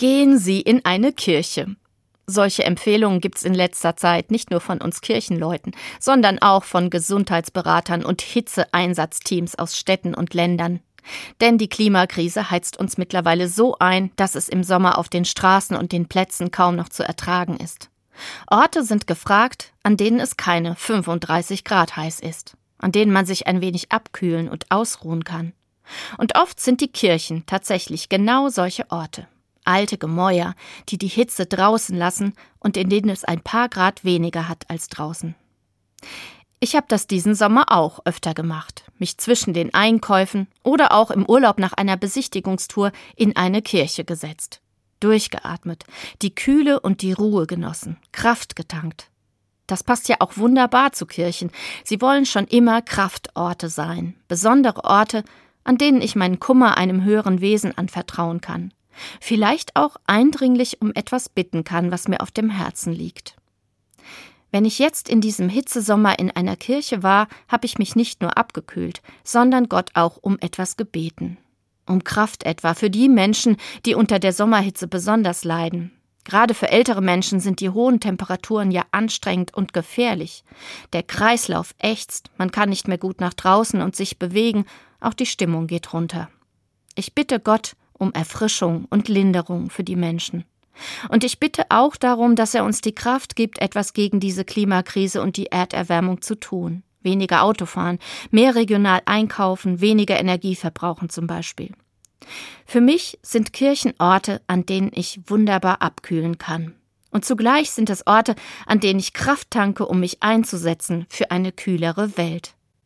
Gehen Sie in eine Kirche. Solche Empfehlungen gibt's in letzter Zeit nicht nur von uns Kirchenleuten, sondern auch von Gesundheitsberatern und Hitzeeinsatzteams aus Städten und Ländern. Denn die Klimakrise heizt uns mittlerweile so ein, dass es im Sommer auf den Straßen und den Plätzen kaum noch zu ertragen ist. Orte sind gefragt, an denen es keine 35 Grad heiß ist, an denen man sich ein wenig abkühlen und ausruhen kann. Und oft sind die Kirchen tatsächlich genau solche Orte alte Gemäuer, die die Hitze draußen lassen und in denen es ein paar Grad weniger hat als draußen. Ich habe das diesen Sommer auch öfter gemacht, mich zwischen den Einkäufen oder auch im Urlaub nach einer Besichtigungstour in eine Kirche gesetzt. Durchgeatmet, die Kühle und die Ruhe genossen, Kraft getankt. Das passt ja auch wunderbar zu Kirchen. Sie wollen schon immer Kraftorte sein, besondere Orte, an denen ich meinen Kummer einem höheren Wesen anvertrauen kann vielleicht auch eindringlich um etwas bitten kann, was mir auf dem Herzen liegt. Wenn ich jetzt in diesem Hitzesommer in einer Kirche war, habe ich mich nicht nur abgekühlt, sondern Gott auch um etwas gebeten. Um Kraft etwa für die Menschen, die unter der Sommerhitze besonders leiden. Gerade für ältere Menschen sind die hohen Temperaturen ja anstrengend und gefährlich. Der Kreislauf ächzt, man kann nicht mehr gut nach draußen und sich bewegen, auch die Stimmung geht runter. Ich bitte Gott, um Erfrischung und Linderung für die Menschen. Und ich bitte auch darum, dass er uns die Kraft gibt, etwas gegen diese Klimakrise und die Erderwärmung zu tun. Weniger Autofahren, mehr regional einkaufen, weniger Energie verbrauchen zum Beispiel. Für mich sind Kirchen Orte, an denen ich wunderbar abkühlen kann. Und zugleich sind es Orte, an denen ich Kraft tanke, um mich einzusetzen für eine kühlere Welt.